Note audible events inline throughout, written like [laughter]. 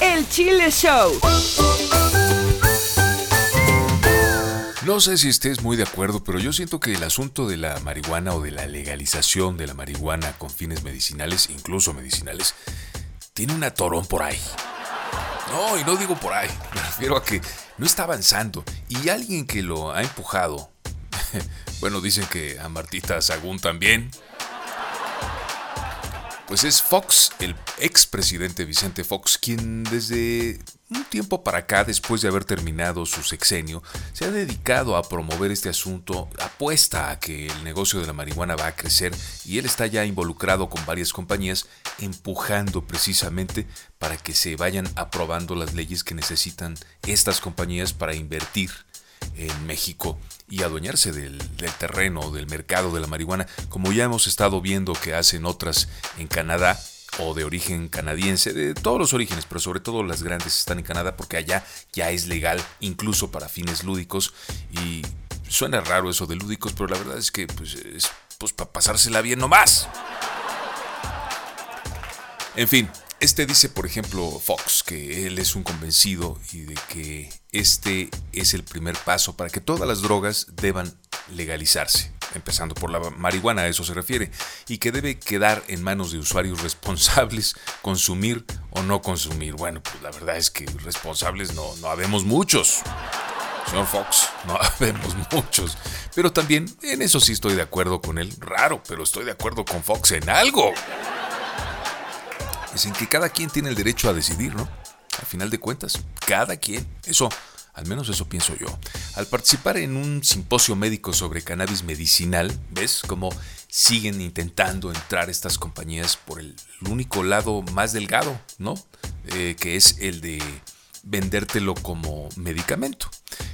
El Chile Show. No sé si estés muy de acuerdo, pero yo siento que el asunto de la marihuana o de la legalización de la marihuana con fines medicinales, incluso medicinales, tiene un atorón por ahí. No, y no digo por ahí, [laughs] me refiero a que no está avanzando y alguien que lo ha empujado, [laughs] bueno, dicen que a Martita Sagún también, pues es Fox, el expresidente Vicente Fox, quien desde un tiempo para acá, después de haber terminado su sexenio, se ha dedicado a promover este asunto, apuesta a que el negocio de la marihuana va a crecer y él está ya involucrado con varias compañías, empujando precisamente para que se vayan aprobando las leyes que necesitan estas compañías para invertir en México y adueñarse del, terreno, del mercado de la marihuana, como ya hemos estado viendo que hacen otras en Canadá o de origen canadiense, de todos los orígenes, pero sobre todo las grandes están en Canadá porque allá ya es legal incluso para fines lúdicos y suena raro eso de lúdicos, pero la verdad es que pues, es pues, para pasársela bien nomás. En fin, este dice, por ejemplo, Fox, que él es un convencido y de que este es el primer paso para que todas las drogas deban legalizarse, empezando por la marihuana, a eso se refiere, y que debe quedar en manos de usuarios responsables consumir o no consumir. Bueno, pues la verdad es que responsables no, no habemos muchos. Señor Fox, no [laughs] habemos muchos. Pero también en eso sí estoy de acuerdo con él. Raro, pero estoy de acuerdo con Fox en algo es en que cada quien tiene el derecho a decidir, ¿no? Al final de cuentas, cada quien. Eso, al menos eso pienso yo. Al participar en un simposio médico sobre cannabis medicinal, ¿ves cómo siguen intentando entrar estas compañías por el único lado más delgado, ¿no? Eh, que es el de vendértelo como medicamento.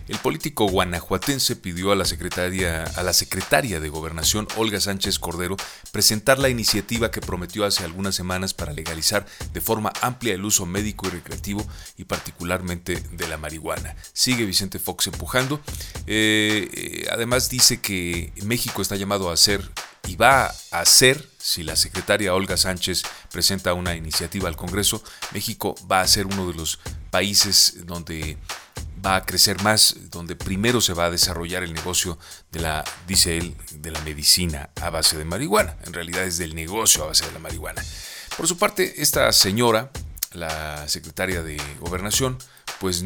El político guanajuatense pidió a la, secretaria, a la secretaria de Gobernación, Olga Sánchez Cordero, presentar la iniciativa que prometió hace algunas semanas para legalizar de forma amplia el uso médico y recreativo y particularmente de la marihuana. Sigue Vicente Fox empujando. Eh, además dice que México está llamado a ser y va a ser, si la secretaria Olga Sánchez presenta una iniciativa al Congreso, México va a ser uno de los países donde va a crecer más, donde primero se va a desarrollar el negocio de la, dice él, de la medicina a base de marihuana. En realidad es del negocio a base de la marihuana. Por su parte, esta señora, la secretaria de Gobernación, pues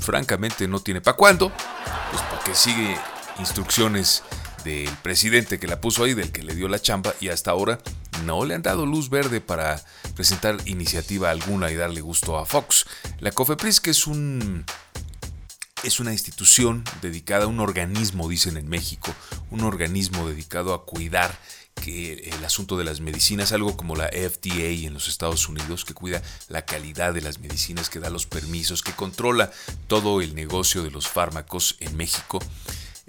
francamente no tiene para cuándo, pues porque sigue instrucciones del presidente que la puso ahí, del que le dio la chamba, y hasta ahora no le han dado luz verde para presentar iniciativa alguna y darle gusto a Fox. La COFEPRIS, que es un es una institución dedicada a un organismo, dicen en México, un organismo dedicado a cuidar que el asunto de las medicinas, algo como la FDA en los Estados Unidos, que cuida la calidad de las medicinas, que da los permisos, que controla todo el negocio de los fármacos en México.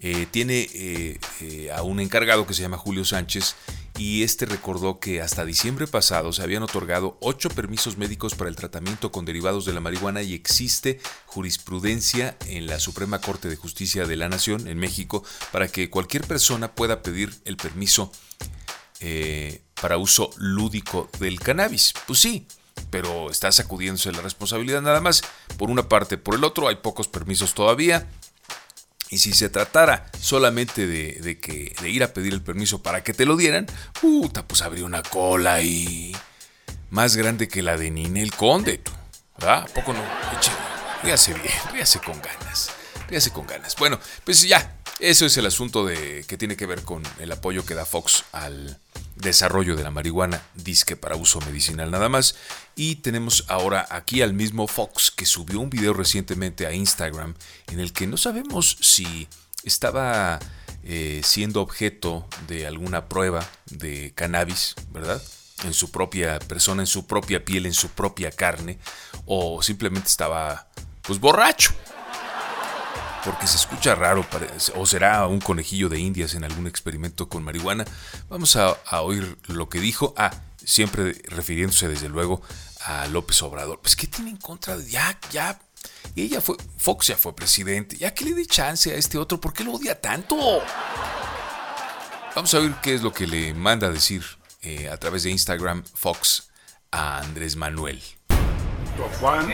Eh, tiene eh, eh, a un encargado que se llama Julio Sánchez y este recordó que hasta diciembre pasado se habían otorgado ocho permisos médicos para el tratamiento con derivados de la marihuana y existe jurisprudencia en la Suprema Corte de Justicia de la Nación en México para que cualquier persona pueda pedir el permiso para uso lúdico del cannabis. Pues sí, pero está sacudiéndose la responsabilidad nada más. Por una parte, por el otro hay pocos permisos todavía y si se tratara solamente de, que, de ir a pedir el permiso para que te lo dieran, puta, pues habría una cola ahí más grande que la de Ninel Conde. ¿Verdad? ¿A poco no? Eche, ríase bien, ríase con ganas. Ríase con ganas. Bueno, pues ya, eso es el asunto de que tiene que ver con el apoyo que da Fox al, desarrollo de la marihuana, disque para uso medicinal nada más. Y tenemos ahora aquí al mismo Fox que subió un video recientemente a Instagram en el que no sabemos si estaba eh, siendo objeto de alguna prueba de cannabis, ¿verdad? En su propia persona, en su propia piel, en su propia carne, o simplemente estaba pues borracho porque se escucha raro, o será un conejillo de indias en algún experimento con marihuana. Vamos a, oír lo que dijo. Ah, siempre refiriéndose desde luego a López Obrador. Pues, ¿qué tiene en contra de.? Ya, ya. Ella fue. Fox ya fue presidente. Ya que le dé chance a este otro, ¿por qué lo odia tanto? Vamos a ver qué es lo que le manda a decir eh, a través de Instagram Fox a Andrés Manuel. Tu afán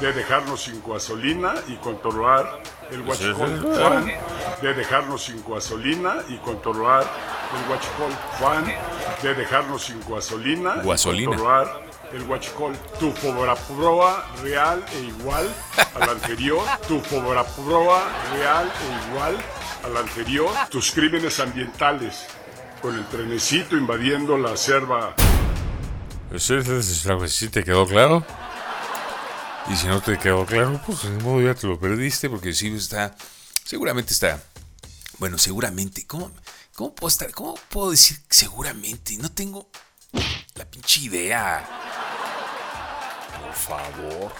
de dejarnos sin gasolina y controlar el huachicol. Tu afán de dejarnos sin gasolina y controlar el huachicol. Tu afán de dejarnos sin gasolina y controlar el huachicol. Tu proa real e igual al anterior. [laughs] Tu proa real e igual al anterior. Tus crímenes ambientales con el trenecito invadiendo la selva. ¿Sí te quedó claro? Y si no te quedó claro, pues de modo ya te lo perdiste porque sí está, seguramente está, bueno, seguramente, ¿cómo, cómo puedo estar, cómo puedo decir seguramente? No tengo la pinche idea. Por favor.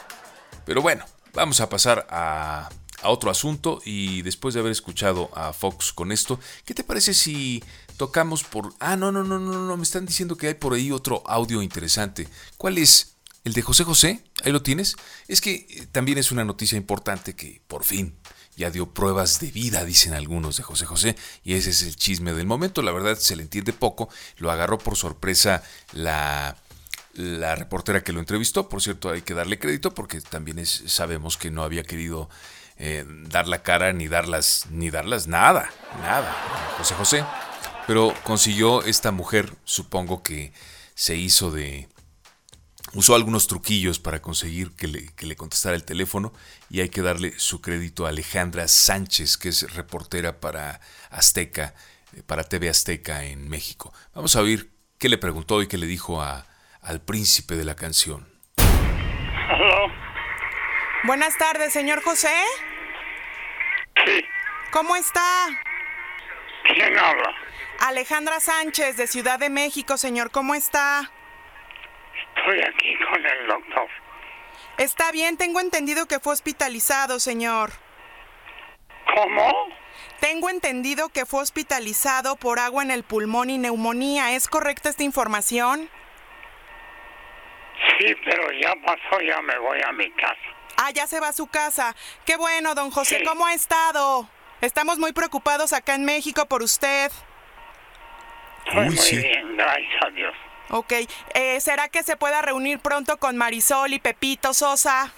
Pero bueno, vamos a pasar a, a otro asunto y después de haber escuchado a Fox con esto, ¿qué te parece si tocamos por... Ah, no, no, no, no, no, me están diciendo que hay por ahí otro audio interesante. ¿Cuál es? ¿El de José José? Ahí lo tienes. Es que eh, también es una noticia importante que por fin ya dio pruebas de vida, dicen algunos de José José, y ese es el chisme del momento. La verdad se le entiende poco. Lo agarró por sorpresa la la reportera que lo entrevistó. Por cierto, hay que darle crédito porque también sabemos que no había querido eh, dar la cara ni darlas, ni darlas nada, nada, José José. Pero consiguió esta mujer, supongo que se hizo de... Usó algunos truquillos para conseguir que le, que le contestara el teléfono y hay que darle su crédito a Alejandra Sánchez, que es reportera para Azteca, eh, para TV Azteca en México. Vamos a oír qué le preguntó y qué le dijo a, al príncipe de la canción. ¿Aló? Buenas tardes, señor José. Sí. ¿Cómo está? ¿Quién habla? Alejandra Sánchez, de Ciudad de México, señor. ¿Cómo está? Estoy aquí con el doctor. Está bien, tengo entendido que fue hospitalizado, señor. ¿Cómo? Tengo entendido que fue hospitalizado por agua en el pulmón y neumonía. ¿Es correcta esta información? Sí, pero ya pasó, ya me voy a mi casa. Ah, ya se va a su casa. Qué bueno, don José. Sí. ¿Cómo ha estado? Estamos muy preocupados acá en México por usted. Estoy Uy, muy sí. bien, gracias a Dios. Ok. eh, ¿Será que se pueda reunir pronto con Marisol y Pepito Sosa?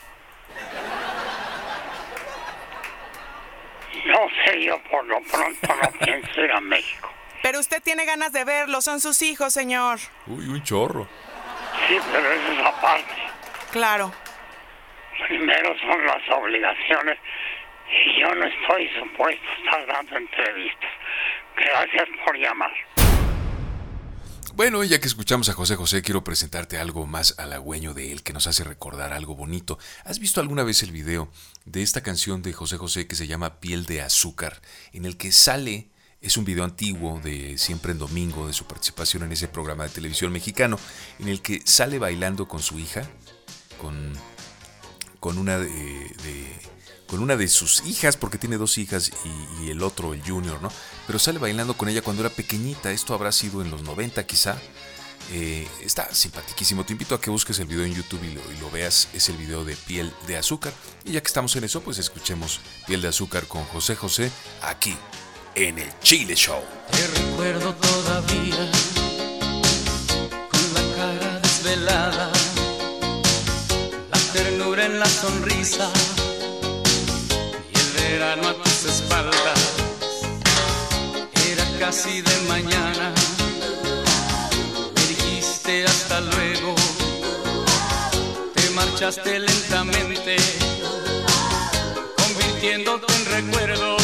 No sé, yo por lo pronto no [laughs] pienso ir a México. Pero usted tiene ganas de verlo, son sus hijos, señor. Uy, un chorro. Sí, pero eso es aparte. Claro. Primero son las obligaciones y yo no estoy supuesto a estar dando entrevistas. Gracias por llamar. Bueno, ya que escuchamos a José José, quiero presentarte algo más halagüeño de él que nos hace recordar algo bonito. ¿Has visto alguna vez el video de esta canción de José José que se llama Piel de Azúcar? En el que sale, es un video antiguo de Siempre en Domingo, de su participación en ese programa de televisión mexicano, en el que sale bailando con su hija, con, con una de, de- con una de sus hijas, porque tiene dos hijas y, el otro, el junior, ¿no? Pero sale bailando con ella cuando era pequeñita, esto habrá sido en los 90 quizá. Eh, está simpaticísimo, te invito a que busques el video en YouTube y lo, y lo veas, es el video de Piel de Azúcar. Y ya que estamos en eso, pues escuchemos Piel de Azúcar con José José aquí en el Chile Show. Te recuerdo todavía con la cara desvelada, la ternura en la sonrisa verano a tus espaldas. Era casi de mañana, me dijiste hasta luego, te marchaste lentamente, convirtiéndote en recuerdo.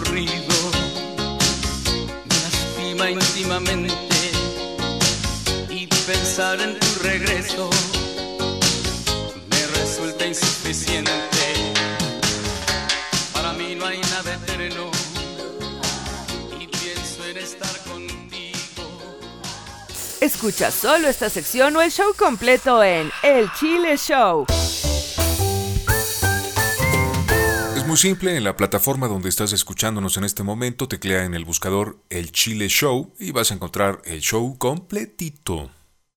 ocurrido me lastima íntimamente y pensar en tu regreso me resulta insuficiente. Para mí no hay nada eterno y pienso en estar contigo. Escucha solo esta sección o el show completo en El Chile Show. Muy simple, en la plataforma donde estás escuchándonos en este momento, teclea en el buscador El Chile Show y vas a encontrar el show completito.